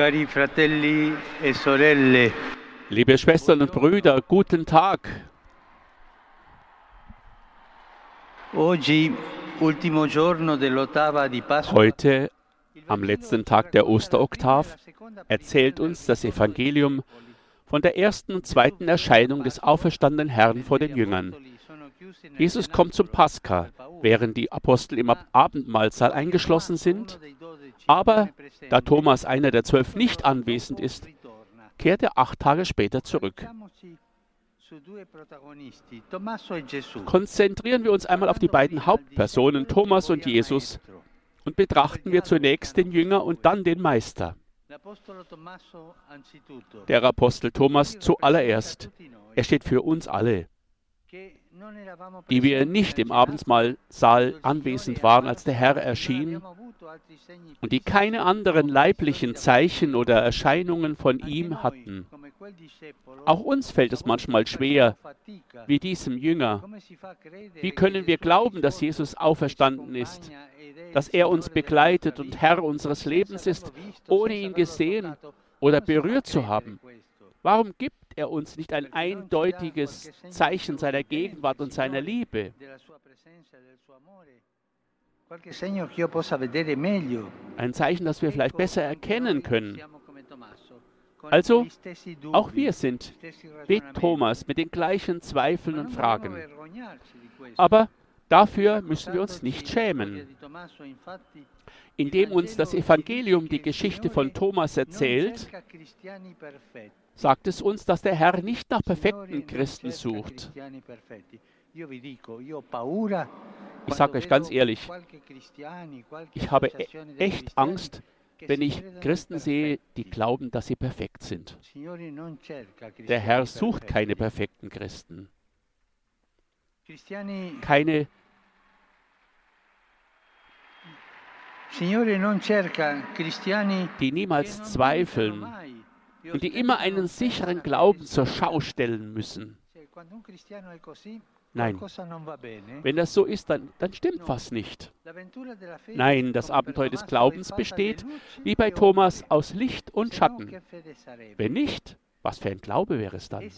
Cari fratelli e sorelle, Liebe Schwestern und Brüder, guten Tag. oggi, ultimo giorno dell'ottava di Pasqua, Heute, am letzten Tag der Osteroktav, erzählt uns das Evangelium von der ersten und zweiten Erscheinung des auferstandenen Herrn vor den Jüngern. Jesus kommt zum Pascha, während die Apostel im Ab- Abendmahlsaal eingeschlossen sind. Aber da Thomas einer der zwölf nicht anwesend ist, kehrt er acht Tage später zurück. Konzentrieren wir uns einmal auf die beiden Hauptpersonen, Thomas und Jesus, und betrachten wir zunächst den Jünger und dann den Meister. Der Apostel Thomas zuallererst. Er steht für uns alle, die wir nicht im Abendsmahlsaal anwesend waren, als der Herr erschien und die keine anderen leiblichen Zeichen oder Erscheinungen von ihm hatten. Auch uns fällt es manchmal schwer, wie diesem Jünger. Wie können wir glauben, dass Jesus auferstanden ist, dass er uns begleitet und Herr unseres Lebens ist, ohne ihn gesehen oder berührt zu haben? Warum gibt er uns nicht ein eindeutiges Zeichen seiner Gegenwart und seiner Liebe? Ein Zeichen, das wir vielleicht besser erkennen können. Also, auch wir sind wie Thomas mit den gleichen Zweifeln und Fragen. Aber dafür müssen wir uns nicht schämen. Indem uns das Evangelium die Geschichte von Thomas erzählt, sagt es uns, dass der Herr nicht nach perfekten Christen sucht. Ich sage euch ganz ehrlich, ich habe echt Angst, wenn ich Christen sehe, die glauben, dass sie perfekt sind. Der Herr sucht keine perfekten Christen, keine die niemals zweifeln und die immer einen sicheren Glauben zur Schau stellen müssen. Nein, wenn das so ist, dann, dann stimmt was nicht. Nein, das Abenteuer des Glaubens besteht, wie bei Thomas, aus Licht und Schatten. Wenn nicht, was für ein Glaube wäre es dann?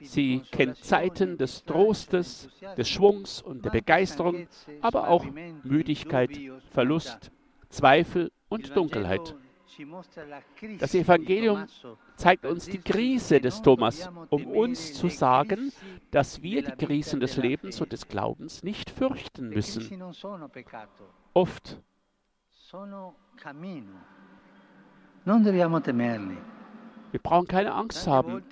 Sie kennt Zeiten des Trostes, des Schwungs und der Begeisterung, aber auch Müdigkeit, Verlust, Zweifel und Dunkelheit. Das Evangelium zeigt uns die Krise des Thomas, um uns zu sagen, dass wir die Krisen des Lebens und des Glaubens nicht fürchten müssen. Oft wir brauchen keine Angst haben,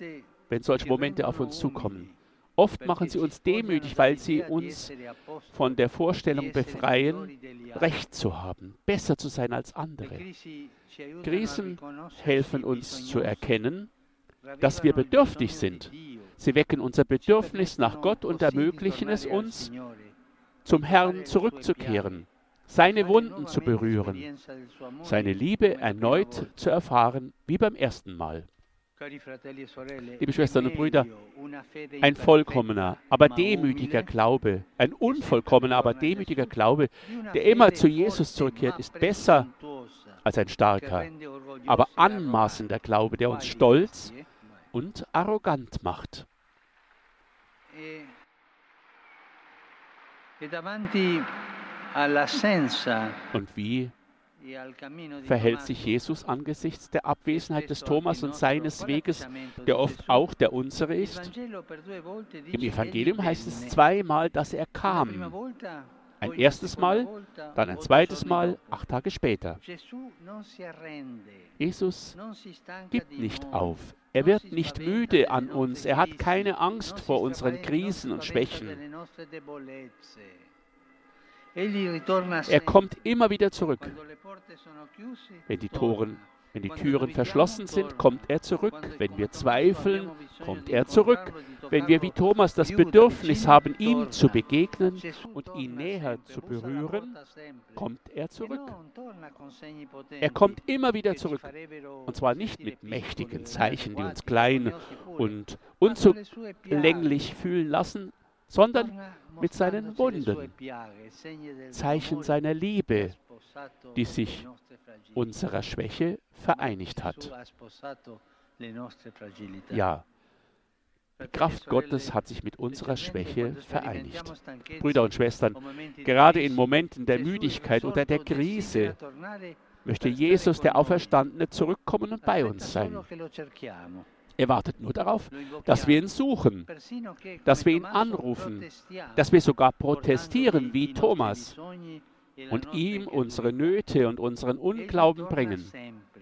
wenn solche Momente auf uns zukommen. Oft machen sie uns demütig, weil sie uns von der Vorstellung befreien, Recht zu haben, besser zu sein als andere. Krisen helfen uns zu erkennen, dass wir bedürftig sind. Sie wecken unser Bedürfnis nach Gott und ermöglichen es uns, zum Herrn zurückzukehren, seine Wunden zu berühren, seine Liebe erneut zu erfahren wie beim ersten Mal. Liebe Schwestern und Brüder, ein vollkommener, aber demütiger Glaube, ein unvollkommener, aber demütiger Glaube, der immer zu Jesus zurückkehrt, ist besser als ein starker, aber anmaßender Glaube, der uns stolz und arrogant macht. Und wie verhält sich Jesus angesichts der Abwesenheit des Thomas und seines Weges, der oft auch der unsere ist? Im Evangelium heißt es zweimal, dass er kam. Ein erstes Mal, dann ein zweites Mal, acht Tage später. Jesus gibt nicht auf. Er wird nicht müde an uns. Er hat keine Angst vor unseren Krisen und Schwächen. Er kommt immer wieder zurück. Wenn die, Toren, wenn die Türen verschlossen sind, kommt er zurück. Wenn wir zweifeln, kommt er zurück. Wenn wir wie Thomas das Bedürfnis haben, ihm zu begegnen und ihn näher zu berühren, kommt er zurück. Er kommt immer wieder zurück. Und zwar nicht mit mächtigen Zeichen, die uns klein und unzulänglich fühlen lassen, sondern mit seinen Wunden, Zeichen seiner Liebe, die sich unserer Schwäche vereinigt hat. Ja, die Kraft Gottes hat sich mit unserer Schwäche vereinigt. Brüder und Schwestern, gerade in Momenten der Müdigkeit oder der Krise möchte Jesus, der Auferstandene, zurückkommen und bei uns sein. Er wartet nur darauf, dass wir ihn suchen, dass wir ihn anrufen, dass wir sogar protestieren wie Thomas und ihm unsere Nöte und unseren Unglauben bringen.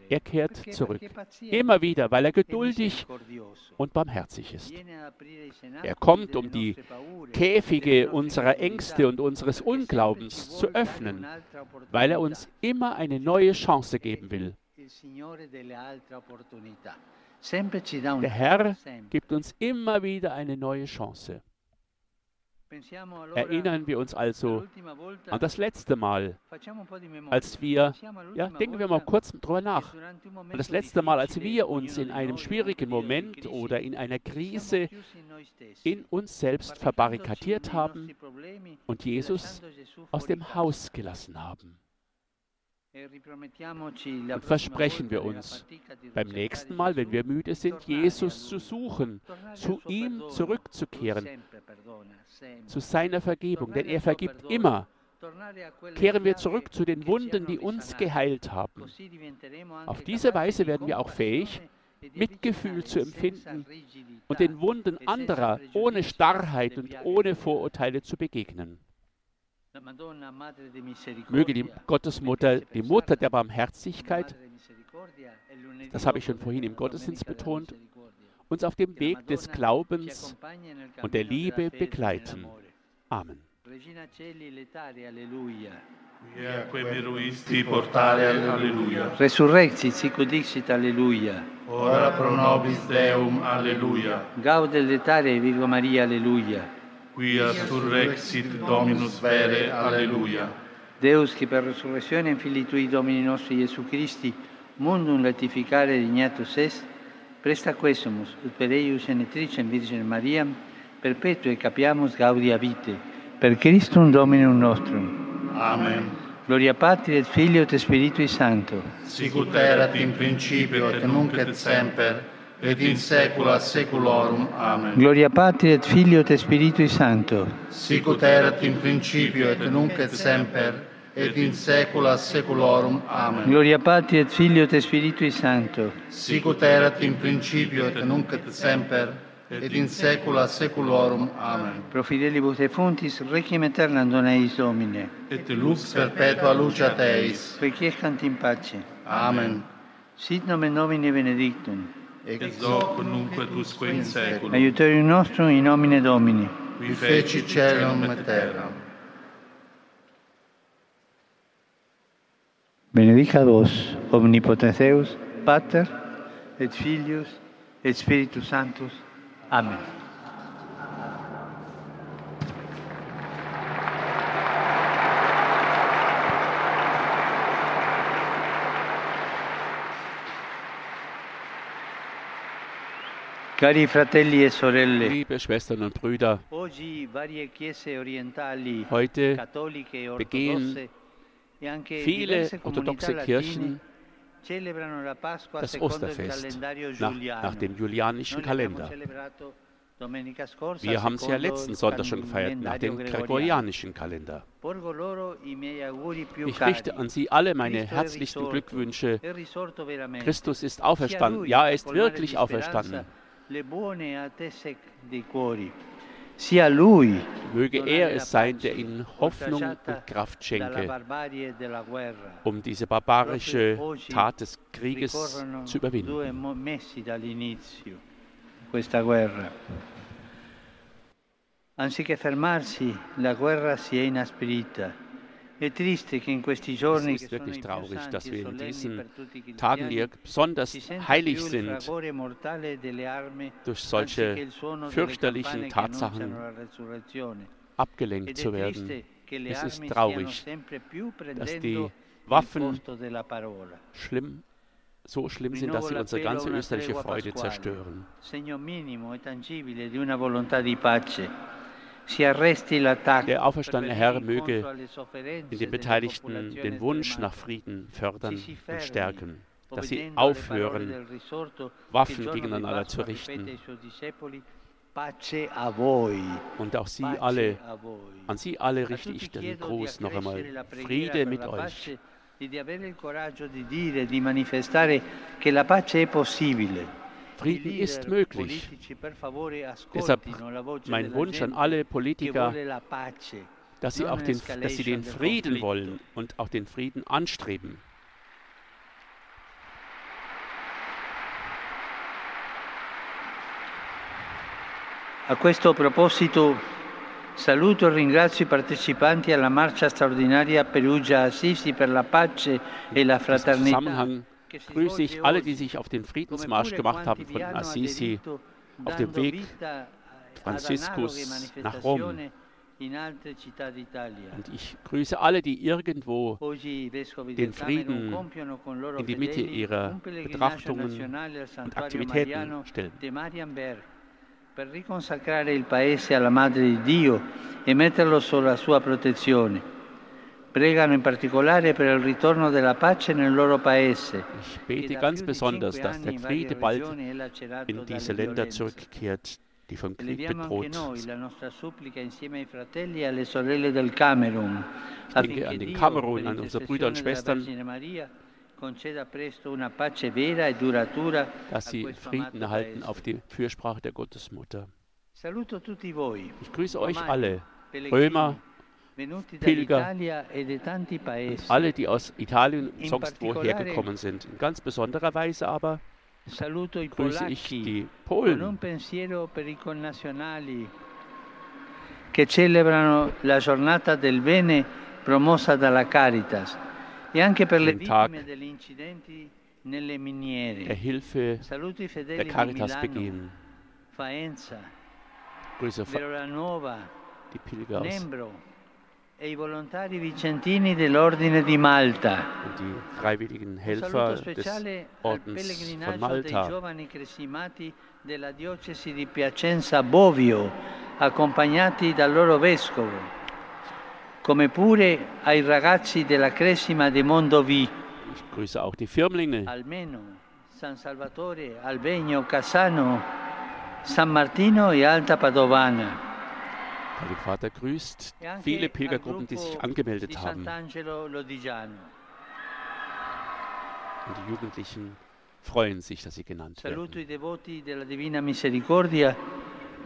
Er kehrt zurück, immer wieder, weil er geduldig und barmherzig ist. Er kommt, um die Käfige unserer Ängste und unseres Unglaubens zu öffnen, weil er uns immer eine neue Chance geben will. Der Herr gibt uns immer wieder eine neue Chance. Erinnern wir uns also an das letzte Mal, als wir, ja, denken wir mal kurz drüber nach, an das letzte Mal, als wir uns in einem schwierigen Moment oder in einer Krise in uns selbst verbarrikadiert haben und Jesus aus dem Haus gelassen haben. Und versprechen wir uns, beim nächsten Mal, wenn wir müde sind, Jesus zu suchen, zu ihm zurückzukehren, zu seiner Vergebung, denn er vergibt immer. Kehren wir zurück zu den Wunden, die uns geheilt haben. Auf diese Weise werden wir auch fähig, Mitgefühl zu empfinden und den Wunden anderer ohne Starrheit und ohne Vorurteile zu begegnen. Möge die Gottesmutter, die Mutter der Barmherzigkeit, das habe ich schon vorhin im Gottesdienst betont, uns auf dem Weg des Glaubens und der Liebe begleiten. Amen. Resurrexit sic udixit, alleluia. Ora pro nobis Deum, alleluia. Gaude letare Virgo Maria, alleluia. Quia surrexit Dominus vere. Alleluia. Deus, che per resurrezione in Fili Tui Domini nostri Gesù Christi, mundum latificare dignatus est, presta quesumus, ut per eius genetricem Virgine Mariam, perpetue capiamus gaudia vite, per Christum Dominum nostrum. Amen. Gloria Patri et Filio et Spiritui Sancto. Sicut erat in principio et nunc et semper, et in saecula saeculorum. Amen. Gloria Patri et Filio et Spiritui Sancto. Sicut erat in principio et nunc et semper, et in saecula saeculorum. Amen. Gloria Patri et Filio et Spiritui Sancto. Sicut erat in principio et nunc et semper, et in saecula saeculorum. Amen. Pro fidelibus et fontis requiem aeternam dona eis Domine. Et lux perpetua lucia Teis. Requiescant in pace. Amen. Sit nomen Domini benedictum. Aiutorio nostro in nomine Domini, qui feci cielo e terra. Benedica vos, omnipotenteus, Pater, et Filius, et Spiritus Sanctus. Amen. Liebe Schwestern und Brüder, Heute e begehen e viele orthodoxe Kirchen das Osterfest nach, nach dem julianischen Kalender. Wir haben es ja letzten Sonntag schon gefeiert, nach dem gregorianischen Kalender. Ich richte an Sie alle meine herzlichsten Glückwünsche. Christus ist auferstanden. Ja, er ist wirklich auferstanden. Möge er es sein, der Ihnen Hoffnung und Kraft schenke, um diese barbarische Tat des Krieges zu überwinden. Anziché fermarsi, la guerra si è inasprita. Es che ist wirklich traurig, dass e wir in diesen Tagen, die besonders heilig sind, durch solche fürchterlichen Tatsachen abgelenkt zu werden. Es ist traurig, dass die Waffen schlimm, so schlimm sind, dass sie unsere ganze österliche Freude zerstören. Der auferstandene Herr möge in den Beteiligten den Wunsch nach Frieden fördern und stärken, dass sie aufhören, Waffen gegeneinander zu richten. Und auch Sie alle, an Sie alle richte ich den Gruß noch einmal. Friede mit euch. Frieden ist möglich. Deshalb mein Wunsch an alle Politiker, dass sie, auch den, dass sie den Frieden wollen und auch den Frieden anstreben. A questo proposito saluto e ringrazio i partecipanti alla marcia straordinaria Perugia-Assisi per la pace e la fraternità grüße ich alle, die sich auf den Friedensmarsch gemacht haben von Assisi auf dem Weg Franziskus nach Rom. Und ich grüße alle, die irgendwo den Frieden in die Mitte ihrer Betrachtungen und Aktivitäten stellen. Per riconsacrare il Paese alla Madre di Dio e metterlo sotto la sua protezione Pregano in particolare per il ritorno della pace nel loro paese. Ich bete ganz besonders, dass der Friede bald in diese Länder zurückkehrt, die vom Krieg bedroht sind. Ich denke an den Kamerun, an unsere Brüder und Schwestern, dass sie Frieden erhalten auf die Fürsprache der Gottesmutter. Ich grüße euch alle, Römer, Pilger, e alle, die aus Italien und sonst woher gekommen sind. In ganz besonderer Weise aber grüße ich die Polen. che celebrano la giornata del bene promossa dalla Caritas e anche per le vittime degli incidenti nelle miniere. Der Hilfe der Caritas begehen. Faenza, Grüße die Pilger aus Nembro, e i volontari vicentini dell'Ordine di Malta. Die freiwilligen Helfer des Ordens von Malta. giovani cresimati della diocesi di Piacenza Bovio, accompagnati dal loro vescovo, come pure ai ragazzi della Cresima di Mondovì. Ich grüße auch die Firmlinge. Almeno, San Salvatore, Albegno, Cassano, San Martino e Alta Padovana. Heilige Vater grüßt viele Pilgergruppen, die sich angemeldet haben. Und die Jugendlichen freuen sich, dass sie genannt werden. Saluto i devoti della Divina Misericordia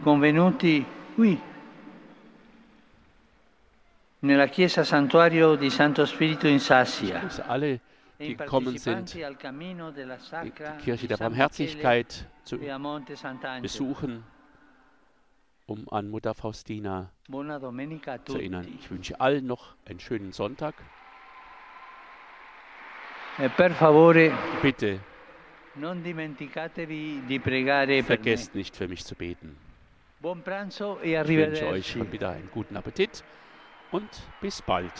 convenuti qui nella chiesa santuario di Santo Spirito in Sassia. Ich alle, die gekommen sind, die Kirche der Barmherzigkeit zu besuchen um an Mutter Faustina zu erinnern. Ich wünsche allen noch einen schönen Sonntag. E Bitte vergesst nicht für mich zu beten. E ich wünsche euch schon wieder einen guten Appetit und bis bald.